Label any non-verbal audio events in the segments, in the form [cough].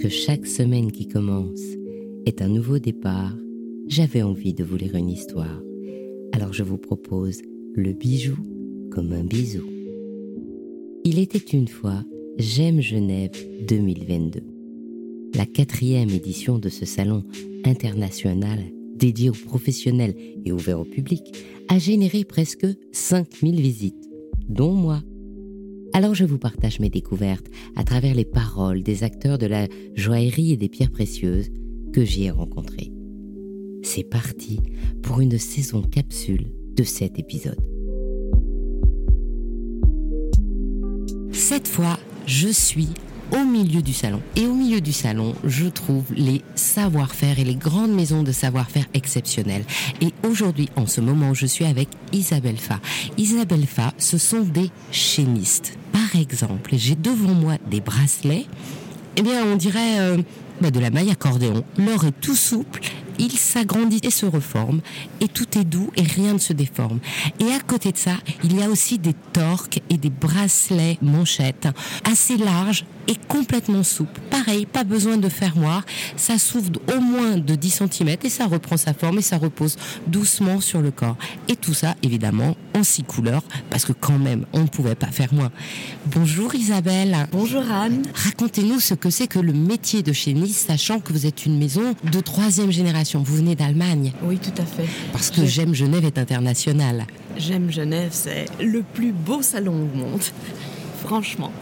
que chaque semaine qui commence est un nouveau départ, j'avais envie de vous lire une histoire. Alors je vous propose le bijou comme un bisou. Il était une fois J'aime Genève 2022. La quatrième édition de ce salon international dédié aux professionnels et ouvert au public a généré presque 5000 visites, dont moi. Alors je vous partage mes découvertes à travers les paroles des acteurs de la joaillerie et des pierres précieuses que j'y ai rencontrés. C'est parti pour une saison capsule de cet épisode. Cette fois, je suis au milieu du salon. Et au milieu du salon, je trouve les savoir-faire et les grandes maisons de savoir-faire exceptionnelles. Et aujourd'hui, en ce moment, je suis avec Isabelle Fa. Isabelle Fa, ce sont des chimistes. Par exemple, j'ai devant moi des bracelets. Eh bien, on dirait euh, bah, de la maille accordéon. L'or est tout souple il s'agrandit et se reforme, et tout est doux et rien ne se déforme. Et à côté de ça, il y a aussi des torques et des bracelets manchettes assez larges et complètement souples. Pareil, pas besoin de fermoir, ça s'ouvre au moins de 10 cm et ça reprend sa forme et ça repose doucement sur le corps. Et tout ça, évidemment, en six couleurs, parce que quand même, on ne pouvait pas faire moins. Bonjour Isabelle. Bonjour Anne. Racontez-nous ce que c'est que le métier de chieniste, sachant que vous êtes une maison de troisième génération vous venez d'Allemagne. Oui, tout à fait. Parce que J'aime Genève est international. J'aime Genève, c'est le plus beau salon au monde. [laughs] Franchement.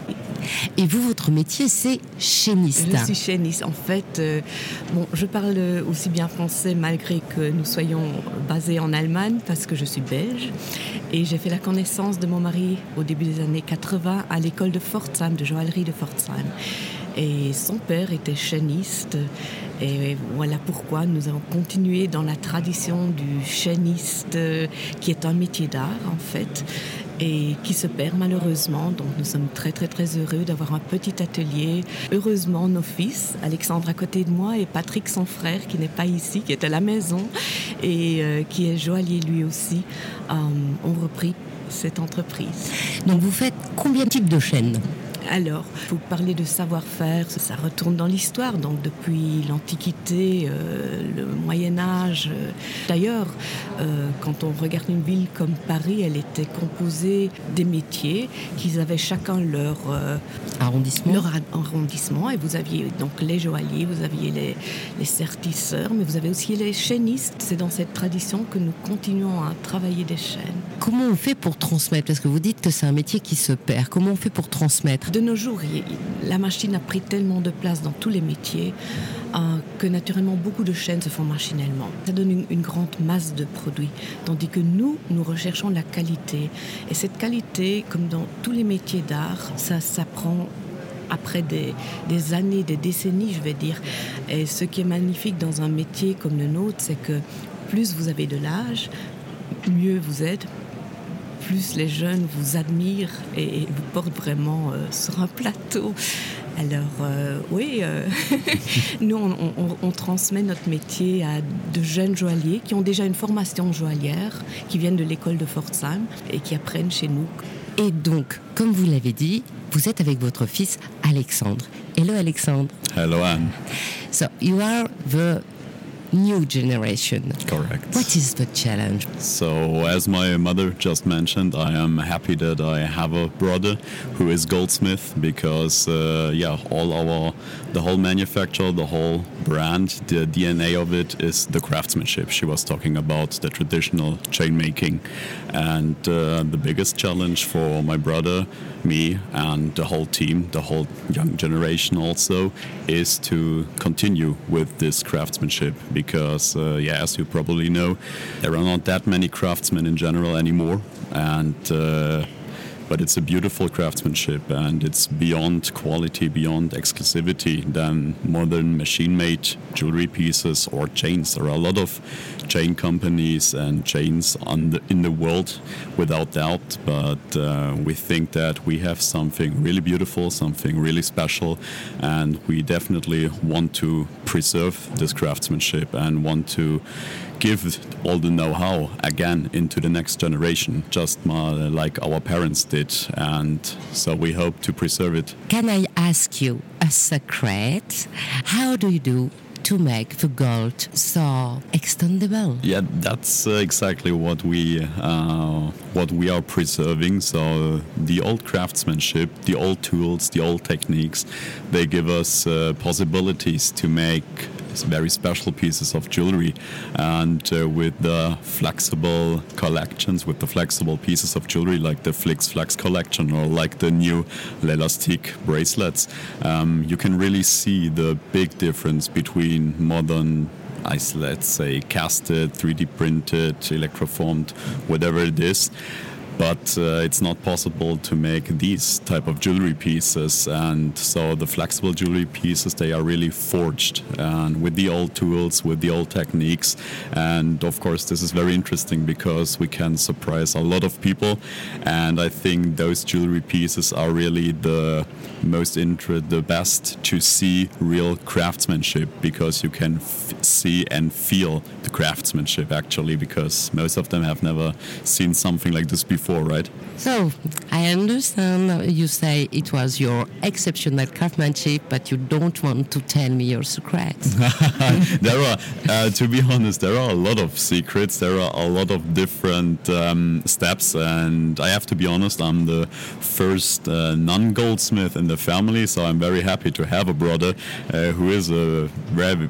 Et vous, votre métier, c'est chaîniste. Je suis chaîniste. En fait, euh, bon, je parle aussi bien français malgré que nous soyons basés en Allemagne parce que je suis belge. Et j'ai fait la connaissance de mon mari au début des années 80 à l'école de Pforzheim, de joaillerie de Pforzheim. Et son père était chaîniste. Et voilà pourquoi nous avons continué dans la tradition du chaîniste, qui est un métier d'art en fait, et qui se perd malheureusement. Donc nous sommes très très très heureux d'avoir un petit atelier. Heureusement, nos fils, Alexandre à côté de moi et Patrick son frère qui n'est pas ici, qui est à la maison et euh, qui est joaillier lui aussi, euh, ont repris cette entreprise. Donc vous faites combien de types de chaînes? Alors, vous parlez de savoir-faire, ça retourne dans l'histoire, donc depuis l'Antiquité, euh, le Moyen Âge. D'ailleurs, euh, quand on regarde une ville comme Paris, elle était composée des métiers, qu'ils avaient chacun leur euh, arrondissement. Leur arrondissement. Et vous aviez donc les joailliers, vous aviez les, les sertisseurs, mais vous avez aussi les chaînistes. C'est dans cette tradition que nous continuons à travailler des chaînes. Comment on fait pour transmettre? Parce que vous dites que c'est un métier qui se perd. Comment on fait pour transmettre? De nos jours, la machine a pris tellement de place dans tous les métiers euh, que naturellement beaucoup de chaînes se font machinalement. Ça donne une, grande masse de produits, tandis que nous, nous recherchons la qualité. Et cette qualité, comme dans tous les métiers d'art, ça s'apprend après des, des, années, des décennies, je vais dire. Et ce qui est magnifique dans un métier comme le nôtre, c'est que plus vous avez de l'âge, mieux vous êtes, plus les jeunes vous admirent et, vous portent vraiment euh, sur un plateau. Alors euh, oui, euh, [laughs] nous on, transmet notre métier à de jeunes joailliers qui ont déjà une formation joaillière, qui viennent de l'école de Pforzheim et qui apprennent chez nous. Et donc, comme vous l'avez dit, vous êtes avec votre fils Alexandre. Hello Alexandre. Hello Anne. So you are the new generation. Correct. What is the challenge? So, as my mother just mentioned, I am happy that I have a brother who is goldsmith because, uh, yeah, all our, the whole manufacture, the whole brand, the DNA of it is the craftsmanship. She was talking about the traditional chain making. And uh, the biggest challenge for my brother, me, and the whole team, the whole young generation also, is to continue with this craftsmanship because, uh, yeah, as you probably know, there are not that many craftsmen in general anymore, and uh, but it's a beautiful craftsmanship and it's beyond quality, beyond exclusivity than modern machine-made jewelry pieces or chains. There are a lot of chain companies and chains the, in the world, without doubt, but uh, we think that we have something really beautiful, something really special, and we definitely want to preserve this craftsmanship and want to give all the know-how again into the next generation, just like our parents did, and so we hope to preserve it. Can I ask you a secret? How do you do to make the gold so extendable. Yeah, that's uh, exactly what we uh, what we are preserving. So the old craftsmanship, the old tools, the old techniques, they give us uh, possibilities to make very special pieces of jewelry. And uh, with the flexible collections, with the flexible pieces of jewelry like the Flix Flex collection or like the new L'Elastique bracelets, um, you can really see the big difference between modern let's say casted, 3D printed, electroformed, whatever it is, but uh, it's not possible to make these type of jewelry pieces. And so the flexible jewelry pieces they are really forged and with the old tools with the old techniques. And of course this is very interesting because we can surprise a lot of people. And i think those jewelry pieces are really the most inter- the best to see real craftsmanship because you can see and feel the craftsmanship actually because most of them have never seen something like this before before, right? So I understand you say it was your exceptional craftsmanship, but you don't want to tell me your secrets. [laughs] there are, uh, to be honest, there are a lot of secrets. There are a lot of different um, steps, and I have to be honest, I'm the first uh, non-goldsmith in the family, so I'm very happy to have a brother uh, who is a very,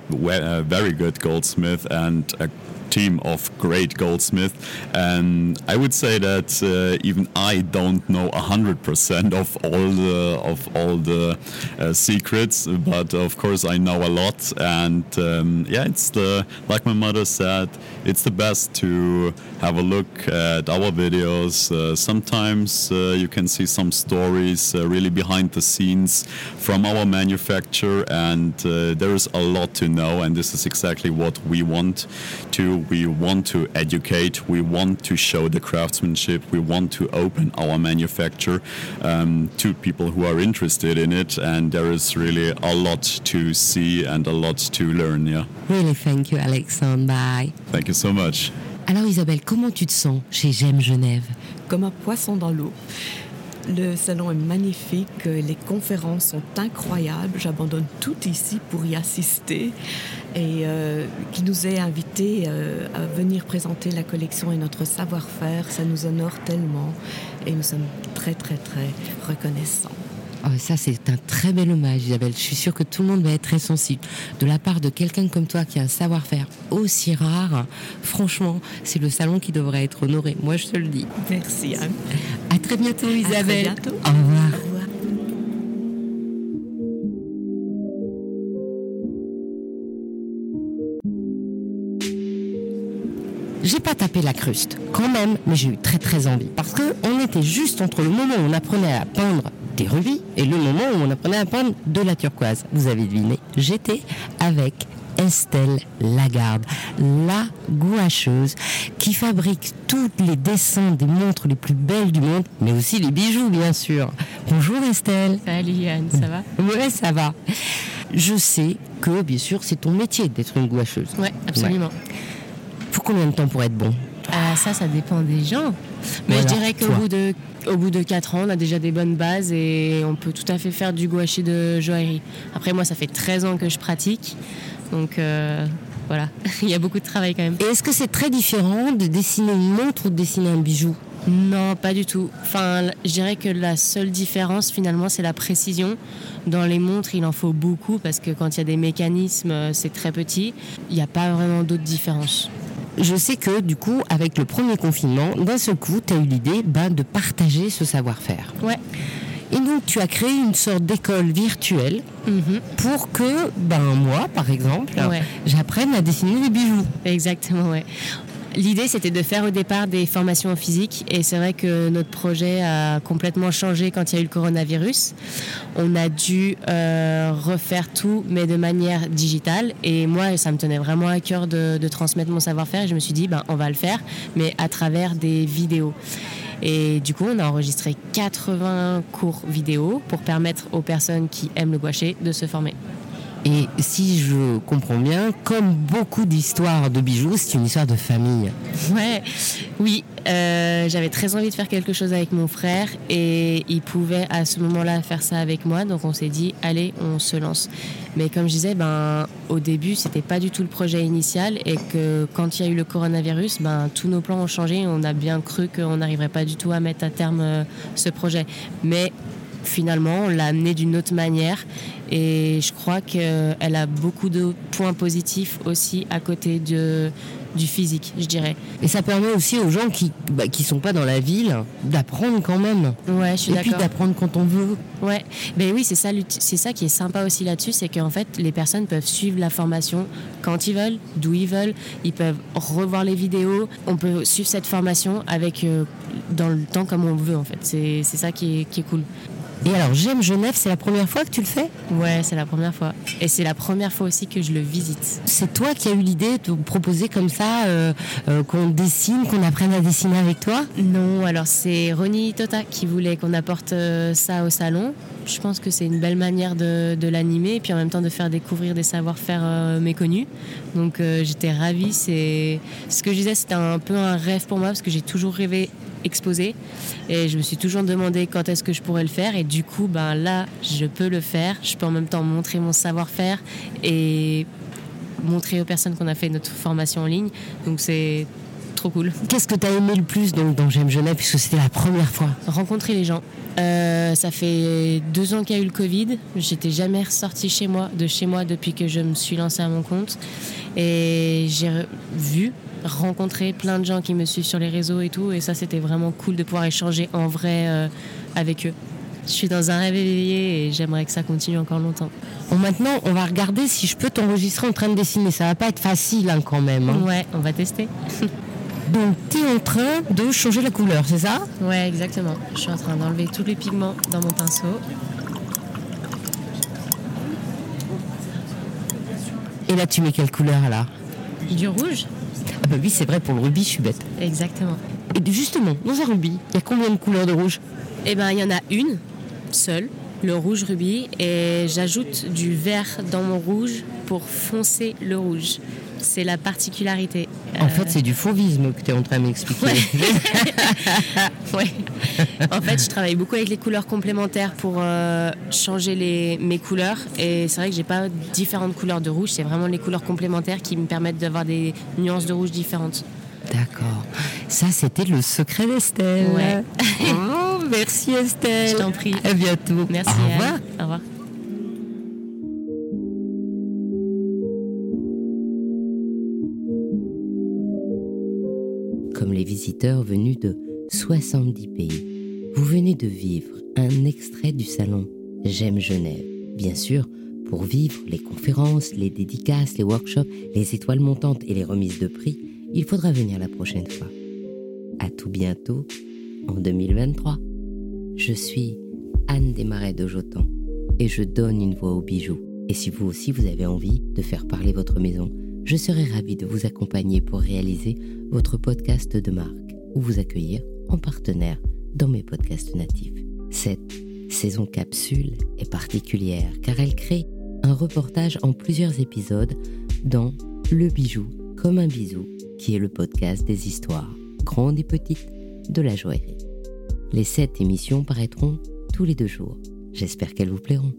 very good goldsmith and a team of great goldsmiths. And I would say that uh, even I don't know hundred percent of all the of all the uh, secrets, but of course I know a lot. And um, yeah, it's the like my mother said, it's the best to have a look at our videos. Uh, sometimes uh, you can see some stories uh, really behind the scenes from our manufacturer, and uh, there is a lot to know. And this is exactly what we want to we want to educate, we want to show the craftsmanship, we want to open our manufacture um, to people who are interested in it, and there is really a lot to see and a lot to learn. Yeah. Really, thank you, Alexandre. Bye. Thank you so much. Alors Isabelle, comment tu te sens chez J'aime Genève Comme un poisson dans l'eau. Le salon est magnifique, les conférences sont incroyables. J'abandonne tout ici pour y assister et euh, qui nous est invité euh, à venir présenter la collection et notre savoir-faire. Ça nous honore tellement et nous sommes très très très reconnaissants. Oh, ça, c'est un très bel hommage, Isabelle. Je suis sûre que tout le monde va être très sensible. De la part de quelqu'un comme toi qui a un savoir-faire aussi rare, franchement, c'est le salon qui devrait être honoré. Moi, je te le dis. Merci, Anne. À très bientôt, Isabelle. À très bientôt. Au revoir. J'ai pas tapé la cruste, quand même, mais j'ai eu très très envie. Parce que on était juste entre le moment où on apprenait à peindre des rubis et le moment où on apprenait à peindre de la turquoise. Vous avez deviné, j'étais avec Estelle Lagarde, la gouacheuse qui fabrique tous les dessins des montres les plus belles du monde, mais aussi les bijoux, bien sûr. Bonjour Estelle. Salut Yann, ça va? Ouais, ça va. Je sais que, bien sûr, c'est ton métier d'être une gouacheuse. Ouais, absolument. Combien de temps pour être bon Ah, ça, ça dépend des gens. Mais Voilà, je dirais qu'au bout de au bout de 4 ans, on a déjà des bonnes bases et on peut tout à fait faire du gouache de joaillerie. Après, moi, ça fait 13 ans que je pratique. Donc, euh, voilà, [laughs] il y a beaucoup de travail quand même. Et est-ce que c'est très différent de dessiner une montre ou de dessiner un bijou? Non, pas du tout. Enfin, je dirais que la seule différence, finalement, c'est la précision. Dans les montres, il en faut beaucoup parce que quand il y a des mécanismes, euh, c'est très petit. Il n'y a pas vraiment d'autres différences. Je sais que du coup, avec le premier confinement, d'un seul coup, tu as eu l'idée ben, de partager ce savoir-faire. Ouais. Et donc, tu as créé une sorte d'école virtuelle Mhm. pour que, ben moi, par exemple, Ouais. j'apprenne à dessiner des bijoux. Exactement, ouais. L'idée, c'était de faire au départ des formations en physique et c'est vrai que notre projet a complètement changé quand il y a eu le coronavirus. On a dû euh, refaire tout, mais de manière digitale. Et moi, ça me tenait vraiment à cœur de, transmettre mon savoir-faire et je me suis dit, ben, on va le faire, mais à travers des vidéos. Et du coup, on a enregistré 80 cours vidéo pour permettre aux personnes qui aiment le gouacher de se former. Et si je comprends bien, comme beaucoup d'histoires de bijoux, c'est une histoire de famille. Ouais, oui. Euh, j'avais très envie de faire quelque chose avec mon frère et il pouvait à ce moment-là faire ça avec moi. Donc on s'est dit, allez, on se lance. Mais comme je disais, ben, au début, c'était pas du tout le projet initial et que quand il y a eu le coronavirus, ben, tous nos plans ont changé. On a bien cru qu'on n'arriverait pas du tout à mettre à terme euh, ce projet. Mais finalement, on l'a amené d'une autre manière. Et je crois qu'elle a beaucoup de points positifs aussi à côté de, du physique, je dirais. Et ça permet aussi aux gens qui ne bah, qui sont pas dans la ville d'apprendre quand même. Ouais, je suis Et puis d'apprendre quand on veut. Ouais, ben oui, c'est ça, c'est ça qui est sympa aussi là-dessus, c'est qu'en fait, les personnes peuvent suivre la formation quand ils veulent, d'où ils veulent. Ils peuvent revoir les vidéos. On peut suivre cette formation avec euh, dans le temps comme on veut en fait. C'est ça qui est, qui est cool. Et alors, j'aime Genève, c'est la première fois que tu le fais? Ouais, c'est la première fois. Et c'est la première fois aussi que je le visite. C'est toi qui as eu l'idée de proposer comme ça euh, euh, qu'on dessine, qu'on apprenne à dessiner avec toi? Non, alors c'est Ronnie Tota qui voulait qu'on apporte euh, ça au salon. Je pense que c'est une belle manière de, de l'animer et puis en même temps de faire découvrir des savoir-faire méconnus. Donc j'étais ravie. C'est ce que je disais, c'était un peu un rêve pour moi parce que j'ai toujours rêvé exposé. Et je me suis toujours demandé quand est-ce que je pourrais le faire. Et du coup, ben là, je peux le faire. Je peux en même temps montrer mon savoir-faire et montrer aux personnes qu'on a fait notre formation en ligne. Donc c'est trop cool. Qu'est-ce que tu as aimé le plus donc, dans J'aime Genève, puisque c'était la première fois? Rencontrer les gens. Euh, ça fait deux ans qu'il y a eu le Covid. J'étais jamais ressortie chez moi, de chez moi depuis que je me suis lancée à mon compte. Et j'ai vu rencontrer plein de gens qui me suivent sur les réseaux et tout. Et ça, c'était vraiment cool de pouvoir échanger en vrai euh, avec eux. Je suis dans un rêve éveillé et j'aimerais que ça continue encore longtemps. Bon, maintenant, on va regarder si je peux t'enregistrer en train de dessiner. Ça va pas être facile hein, quand même. Hein. Ouais, on va tester. [laughs] Donc, tu es en train de changer la couleur, c'est ça? Ouais, exactement. Je suis en train d'enlever tous les pigments dans mon pinceau. Et là, tu mets quelle couleur là Du rouge bah oui, c'est vrai, pour le rubis, je suis bête. Exactement. Et justement, dans un rubis, il y a combien de couleurs de rouge? Eh bien, il y en a une, seule, le rouge rubis, et j'ajoute du vert dans mon rouge pour foncer le rouge. C'est la particularité. En fait, euh, c'est du fauvisme que tu es en train de m'expliquer. [laughs] Ouais. En fait, je travaille beaucoup avec les couleurs complémentaires pour euh, changer les, mes couleurs. Et c'est vrai que j'ai pas différentes couleurs de rouge. C'est vraiment les couleurs complémentaires qui me permettent d'avoir des nuances de rouge différentes. D'accord. Ça, c'était le secret d'Estelle. Ouais. Oh, merci Estelle. [laughs] Je t'en prie. À bientôt. Merci. Au revoir. Au revoir. Visiteurs venus de 70 pays, vous venez de vivre un extrait du salon J'aime Genève. Bien sûr, pour vivre les conférences, les dédicaces, les workshops, les étoiles montantes et les remises de prix, il faudra venir la prochaine fois. À tout bientôt en 2023. Je suis Anne Desmarais de Jotan et je donne une voix aux bijoux. Et si vous aussi vous avez envie de faire parler votre maison, je serai ravie de vous accompagner pour réaliser votre podcast de marque ou vous accueillir en partenaire dans mes podcasts natifs. Cette saison capsule est particulière car elle crée un reportage en plusieurs épisodes dans Le bijou comme un bisou qui est le podcast des histoires, grandes et petites, de la joaillerie. Les sept émissions paraîtront tous les deux jours. J'espère qu'elles vous plairont.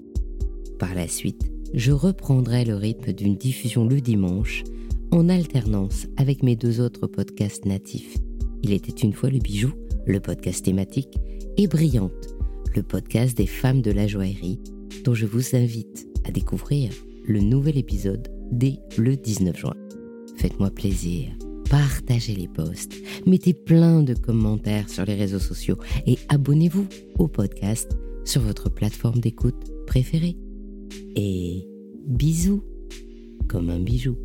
Par la suite, je reprendrai le rythme d'une diffusion le dimanche en alternance avec mes deux autres podcasts natifs. Il était une fois le bijou, le podcast thématique, et Brillante, le podcast des femmes de la joaillerie, dont je vous invite à découvrir le nouvel épisode dès le 19 juin. Faites-moi plaisir partagez les posts, mettez plein de commentaires sur les réseaux sociaux et abonnez-vous au podcast sur votre plateforme d'écoute préférée. Et bisous comme un bijou.